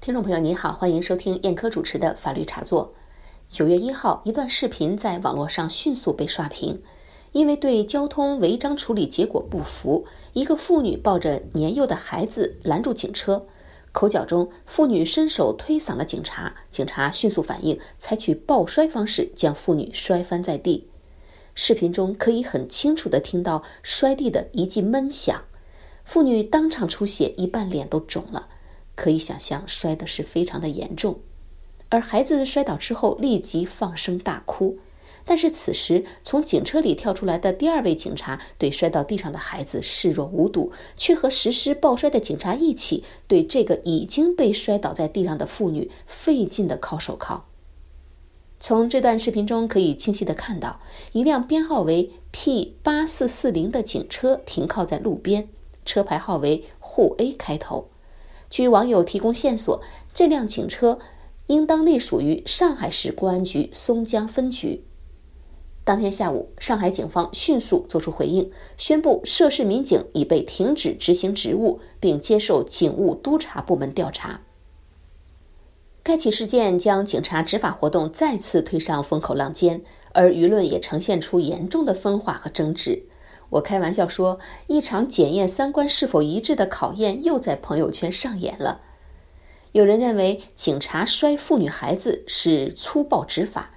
听众朋友您好，欢迎收听燕科主持的法律茶座。九月一号，一段视频在网络上迅速被刷屏，因为对交通违章处理结果不服，一个妇女抱着年幼的孩子拦住警车，口角中，妇女伸手推搡了警察，警察迅速反应，采取抱摔方式将妇女摔翻在地。视频中可以很清楚地听到摔地的一记闷响，妇女当场出血，一半脸都肿了。可以想象，摔的是非常的严重，而孩子摔倒之后立即放声大哭。但是此时从警车里跳出来的第二位警察对摔到地上的孩子视若无睹，却和实施抱摔的警察一起对这个已经被摔倒在地上的妇女费劲的铐手铐。从这段视频中可以清晰的看到，一辆编号为 P 八四四零的警车停靠在路边，车牌号为沪 A 开头。据网友提供线索，这辆警车应当隶属于上海市公安局松江分局。当天下午，上海警方迅速作出回应，宣布涉事民警已被停止执行职务，并接受警务督察部门调查。该起事件将警察执法活动再次推上风口浪尖，而舆论也呈现出严重的分化和争执。我开玩笑说，一场检验三观是否一致的考验又在朋友圈上演了。有人认为警察摔妇女孩子是粗暴执法，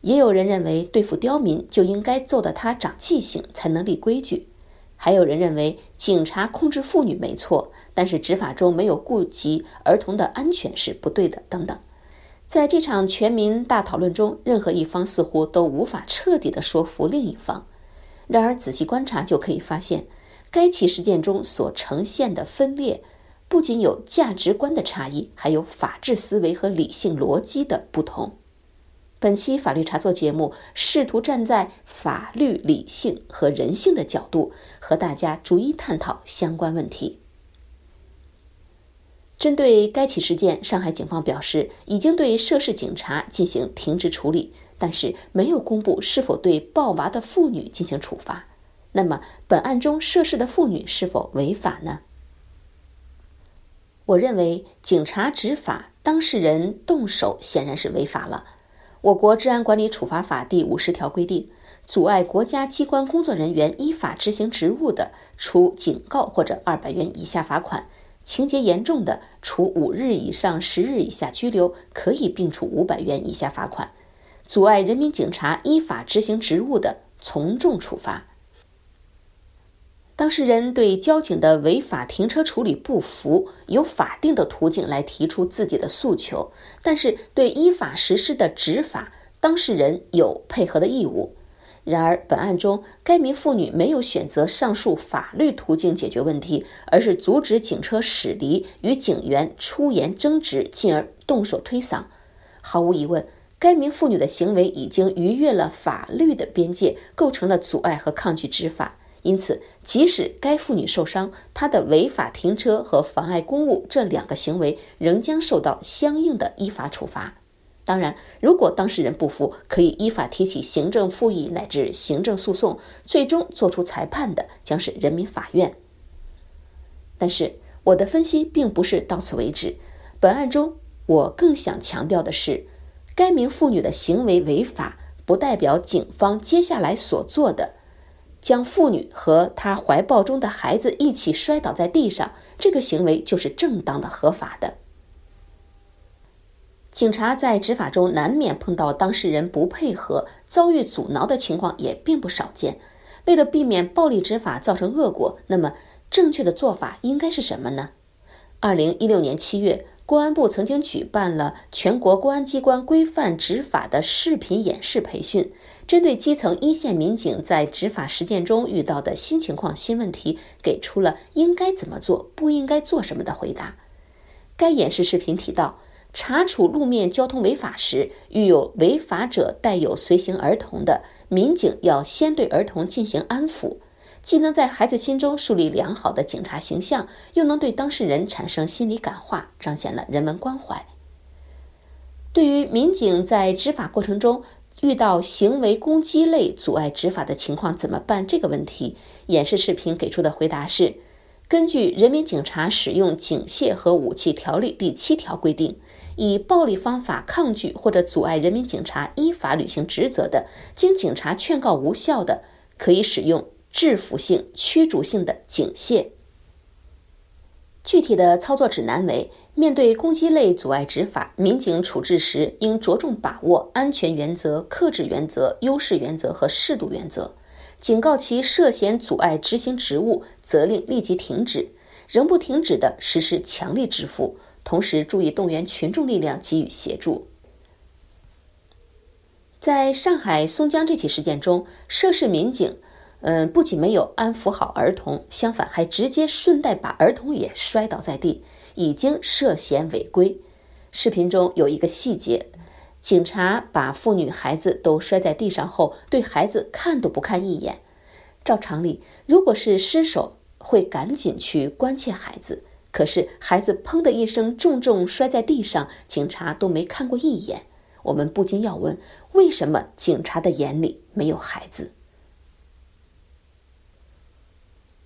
也有人认为对付刁民就应该揍得他长记性，才能立规矩。还有人认为警察控制妇女没错，但是执法中没有顾及儿童的安全是不对的，等等。在这场全民大讨论中，任何一方似乎都无法彻底的说服另一方。然而，仔细观察就可以发现，该起事件中所呈现的分裂，不仅有价值观的差异，还有法治思维和理性逻辑的不同。本期法律茶座节目试图站在法律、理性和人性的角度，和大家逐一探讨相关问题。针对该起事件，上海警方表示，已经对涉事警察进行停职处理。但是没有公布是否对抱娃的妇女进行处罚。那么，本案中涉事的妇女是否违法呢？我认为，警察执法，当事人动手显然是违法了。我国治安管理处罚法第五十条规定，阻碍国家机关工作人员依法执行职务的，处警告或者二百元以下罚款；情节严重的，处五日以上十日以下拘留，可以并处五百元以下罚款。阻碍人民警察依法执行职务的，从重处罚。当事人对交警的违法停车处理不服，有法定的途径来提出自己的诉求，但是对依法实施的执法，当事人有配合的义务。然而，本案中该名妇女没有选择上述法律途径解决问题，而是阻止警车驶离，与警员出言争执，进而动手推搡。毫无疑问。该名妇女的行为已经逾越了法律的边界，构成了阻碍和抗拒执法。因此，即使该妇女受伤，她的违法停车和妨碍公务这两个行为仍将受到相应的依法处罚。当然，如果当事人不服，可以依法提起行政复议乃至行政诉讼，最终作出裁判的将是人民法院。但是，我的分析并不是到此为止。本案中，我更想强调的是。该名妇女的行为违法，不代表警方接下来所做的，将妇女和她怀抱中的孩子一起摔倒在地上，这个行为就是正当的、合法的。警察在执法中难免碰到当事人不配合、遭遇阻挠的情况，也并不少见。为了避免暴力执法造成恶果，那么正确的做法应该是什么呢？二零一六年七月。公安部曾经举办了全国公安机关规范执法的视频演示培训，针对基层一线民警在执法实践中遇到的新情况、新问题，给出了应该怎么做、不应该做什么的回答。该演示视频提到，查处路面交通违法时，遇有违法者带有随行儿童的，民警要先对儿童进行安抚。既能在孩子心中树立良好的警察形象，又能对当事人产生心理感化，彰显了人文关怀。对于民警在执法过程中遇到行为攻击类阻碍执法的情况怎么办？这个问题，演示视频给出的回答是：根据《人民警察使用警械和武器条例》第七条规定，以暴力方法抗拒或者阻碍人民警察依法履行职责的，经警察劝告无效的，可以使用制服性、驱逐性的警械。具体的操作指南为：面对攻击类阻碍执法，民警处置时应着重把握安全原则、克制原则、优势原则和适度原则。警告其涉嫌阻碍执行职务，责令立即停止；仍不停止的，实施强力制服。同时，注意动员群众力量给予协助。在上海松江这起事件中，涉事民警，嗯，不仅没有安抚好儿童，相反还直接顺带把儿童也摔倒在地，已经涉嫌违规。视频中有一个细节。警察把妇女、孩子都摔在地上后，对孩子看都不看一眼。照常理，如果是失手，会赶紧去关切孩子。可是孩子砰的一声重重摔在地上，警察都没看过一眼。我们不禁要问：为什么警察的眼里没有孩子？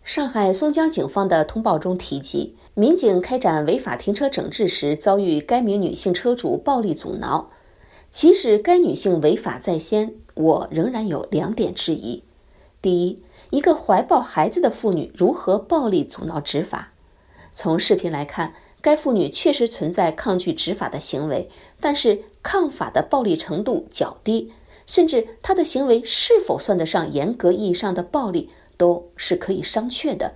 上海松江警方的通报中提及，民警开展违法停车整治时，遭遇该名女性车主暴力阻挠。即使该女性违法在先，我仍然有两点质疑：第一，一个怀抱孩子的妇女如何暴力阻挠执法？从视频来看，该妇女确实存在抗拒执法的行为，但是抗法的暴力程度较低，甚至她的行为是否算得上严格意义上的暴力，都是可以商榷的。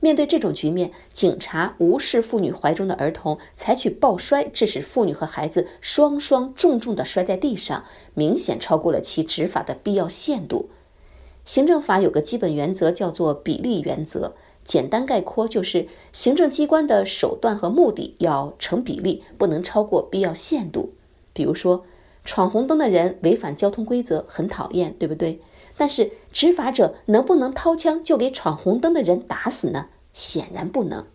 面对这种局面，警察无视妇女怀中的儿童，采取抱摔，致使妇女和孩子双双重重地摔在地上，明显超过了其执法的必要限度。行政法有个基本原则，叫做比例原则。简单概括就是，行政机关的手段和目的要成比例，不能超过必要限度。比如说，闯红灯的人违反交通规则，很讨厌，对不对？但是执法者能不能掏枪就给闯红灯的人打死呢？显然不能。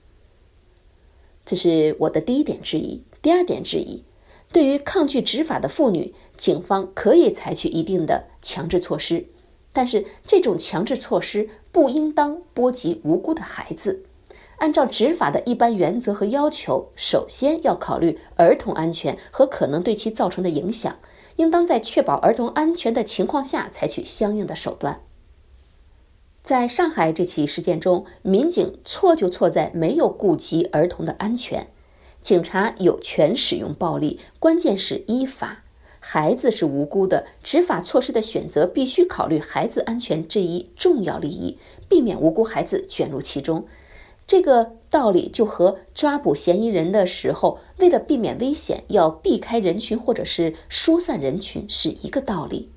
这是我的第一点质疑。第二点质疑，对于抗拒执法的妇女，警方可以采取一定的强制措施，但是这种强制措施不应当波及无辜的孩子。按照执法的一般原则和要求，首先要考虑儿童安全和可能对其造成的影响。应当在确保儿童安全的情况下采取相应的手段。在上海这起事件中，民警错就错在没有顾及儿童的安全。警察有权使用暴力，关键是依法。孩子是无辜的，执法措施的选择必须考虑孩子安全这一重要利益，避免无辜孩子卷入其中。这个道理就和抓捕嫌疑人的时候，为了避免危险，要避开人群或者是疏散人群是一个道理。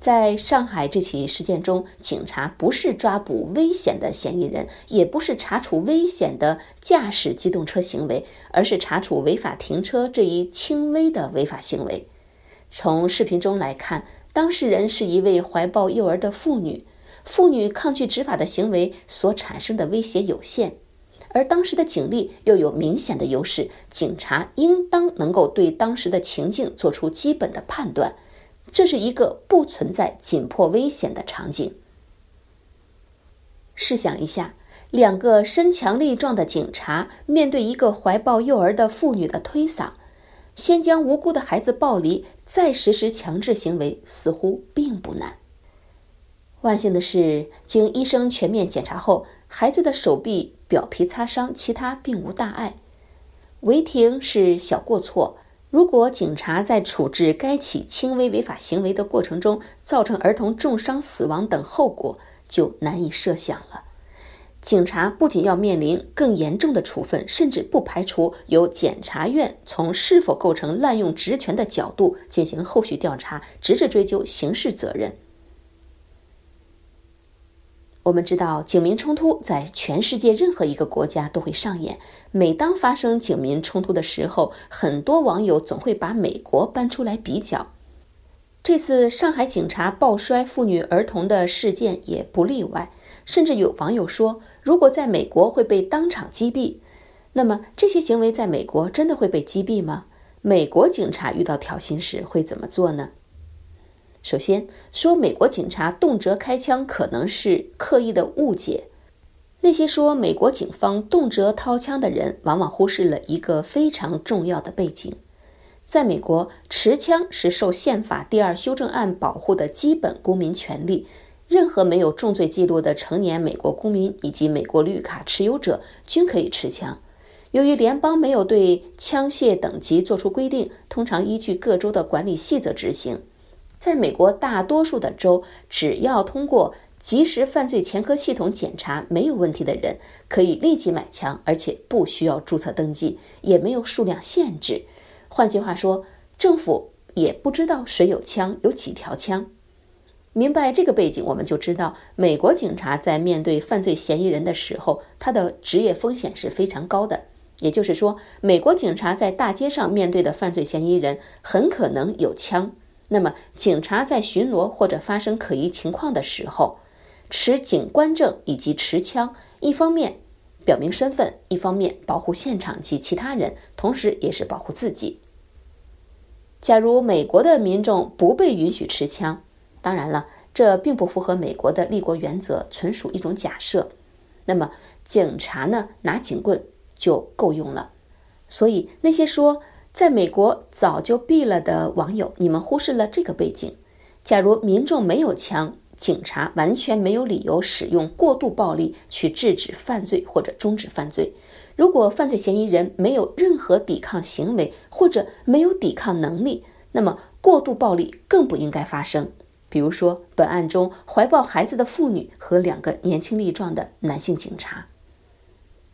在上海这起事件中，警察不是抓捕危险的嫌疑人，也不是查处危险的驾驶机动车行为，而是查处违法停车这一轻微的违法行为。从视频中来看，当事人是一位怀抱幼儿的妇女。妇女抗拒执法的行为所产生的威胁有限，而当时的警力又有明显的优势，警察应当能够对当时的情境做出基本的判断。这是一个不存在紧迫危险的场景。试想一下，两个身强力壮的警察面对一个怀抱幼儿的妇女的推搡，先将无辜的孩子抱离，再实施强制行为，似乎并不难。万幸的是，经医生全面检查后，孩子的手臂表皮擦伤，其他并无大碍。违停是小过错，如果警察在处置该起轻微违法行为的过程中造成儿童重伤、死亡等后果，就难以设想了。警察不仅要面临更严重的处分，甚至不排除由检察院从是否构成滥用职权的角度进行后续调查，直至追究刑事责任。我们知道，警民冲突在全世界任何一个国家都会上演。每当发生警民冲突的时候，很多网友总会把美国搬出来比较。这次上海警察抱摔妇女儿童的事件也不例外。甚至有网友说，如果在美国会被当场击毙，那么这些行为在美国真的会被击毙吗？美国警察遇到挑衅时会怎么做呢？首先说，美国警察动辄开枪可能是刻意的误解。那些说美国警方动辄掏枪的人，往往忽视了一个非常重要的背景：在美国，持枪是受宪法第二修正案保护的基本公民权利。任何没有重罪记录的成年美国公民以及美国绿卡持有者均可以持枪。由于联邦没有对枪械等级作出规定，通常依据各州的管理细则执行。在美国大多数的州，只要通过即时犯罪前科系统检查没有问题的人，可以立即买枪，而且不需要注册登记，也没有数量限制。换句话说，政府也不知道谁有枪，有几条枪。明白这个背景，我们就知道美国警察在面对犯罪嫌疑人的时候，他的职业风险是非常高的。也就是说，美国警察在大街上面对的犯罪嫌疑人很可能有枪。那么，警察在巡逻或者发生可疑情况的时候，持警官证以及持枪，一方面表明身份，一方面保护现场及其他人，同时也是保护自己。假如美国的民众不被允许持枪，当然了，这并不符合美国的立国原则，纯属一种假设。那么，警察呢，拿警棍就够用了。所以，那些说在美国早就毙了的网友，你们忽视了这个背景。假如民众没有枪，警察完全没有理由使用过度暴力去制止犯罪或者终止犯罪。如果犯罪嫌疑人没有任何抵抗行为或者没有抵抗能力，那么过度暴力更不应该发生。比如说，本案中怀抱孩子的妇女和两个年轻力壮的男性警察。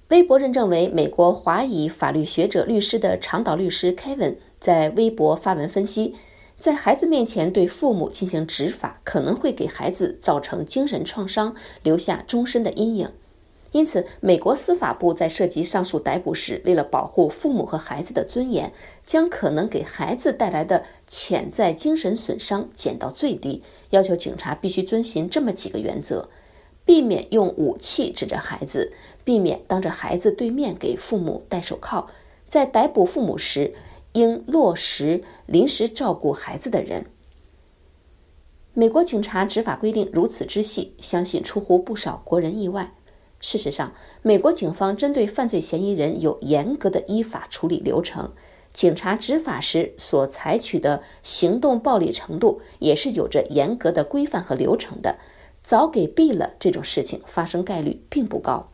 微博认证为美国华裔法律学者、律师的长岛律师 Kevin 在微博发文分析，在孩子面前对父母进行执法，可能会给孩子造成精神创伤，留下终身的阴影。因此，美国司法部在涉及上述逮捕时，为了保护父母和孩子的尊严，将可能给孩子带来的潜在精神损伤减到最低，要求警察必须遵循这么几个原则：避免用武器指着孩子，避免当着孩子对面给父母戴手铐，在逮捕父母时，应落实临时照顾孩子的人。美国警察执法规定如此之细，相信出乎不少国人意外。事实上，美国警方针对犯罪嫌疑人有严格的依法处理流程，警察执法时所采取的行动暴力程度也是有着严格的规范和流程的。早给毙了这种事情发生概率并不高。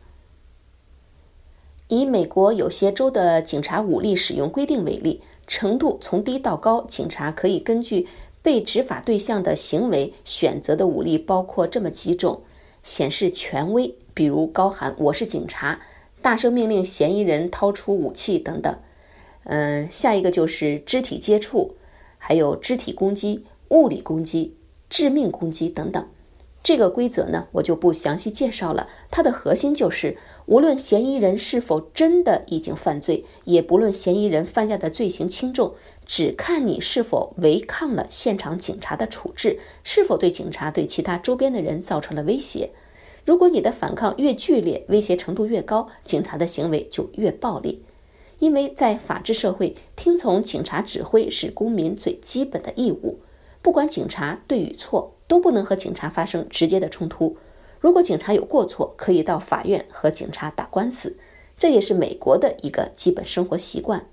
以美国有些州的警察武力使用规定为例，程度从低到高，警察可以根据被执法对象的行为选择的武力包括这么几种：显示权威。比如高喊“我是警察”，大声命令嫌疑人掏出武器等等。嗯，下一个就是肢体接触，还有肢体攻击、物理攻击、致命攻击等等。这个规则呢，我就不详细介绍了。它的核心就是，无论嫌疑人是否真的已经犯罪，也不论嫌疑人犯下的罪行轻重，只看你是否违抗了现场警察的处置，是否对警察对其他周边的人造成了威胁。如果你的反抗越剧烈，威胁程度越高，警察的行为就越暴力。因为在法治社会，听从警察指挥是公民最基本的义务。不管警察对与错，都不能和警察发生直接的冲突。如果警察有过错，可以到法院和警察打官司。这也是美国的一个基本生活习惯。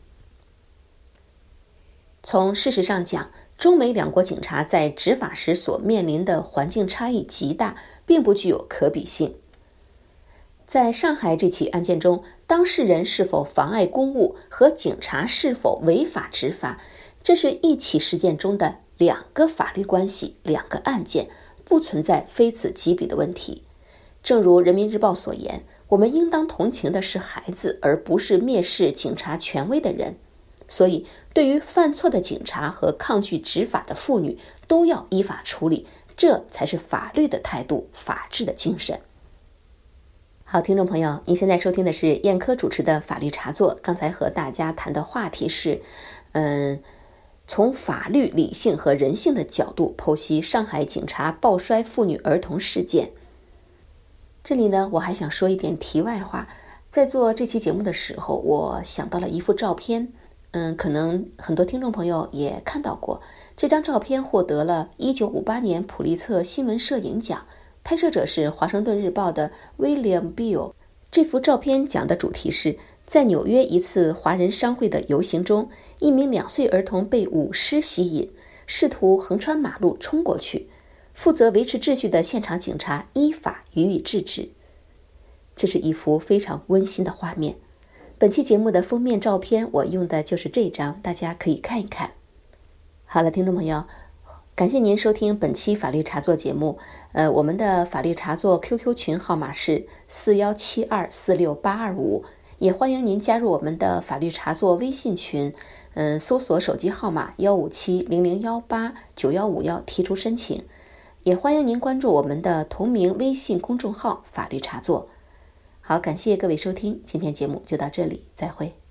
从事实上讲，中美两国警察在执法时所面临的环境差异极大。并不具有可比性。在上海这起案件中，当事人是否妨碍公务和警察是否违法执法，这是一起事件中的两个法律关系，两个案件，不存在非此即彼的问题。正如人民日报所言，我们应当同情的是孩子，而不是蔑视警察权威的人。所以，对于犯错的警察和抗拒执法的妇女，都要依法处理。这才是法律的态度，法治的精神。好，听众朋友，您现在收听的是燕科主持的法律茶座。刚才和大家谈的话题是，嗯，从法律、理性和人性的角度剖析上海警察抱摔妇女儿童事件。这里呢，我还想说一点题外话。在做这期节目的时候，我想到了一幅照片，嗯，可能很多听众朋友也看到过。这张照片获得了1958年普利策新闻摄影奖，拍摄者是《华盛顿日报》的 William Beall。这幅照片讲的主题是在纽约一次华人商会的游行中，一名两岁儿童被舞狮吸引，试图横穿马路冲过去。负责维持秩序的现场警察依法予以制止。这是一幅非常温馨的画面。本期节目的封面照片我用的就是这张，大家可以看一看。好了，听众朋友，感谢您收听本期法律茶座节目。呃，我们的法律茶座 QQ 群号码是四幺七二四六八二五，也欢迎您加入我们的法律茶座微信群。嗯，搜索手机号码幺五七零零幺八九幺五幺提出申请。也欢迎您关注我们的同名微信公众号“法律茶座”。好，感谢各位收听，今天节目就到这里，再会。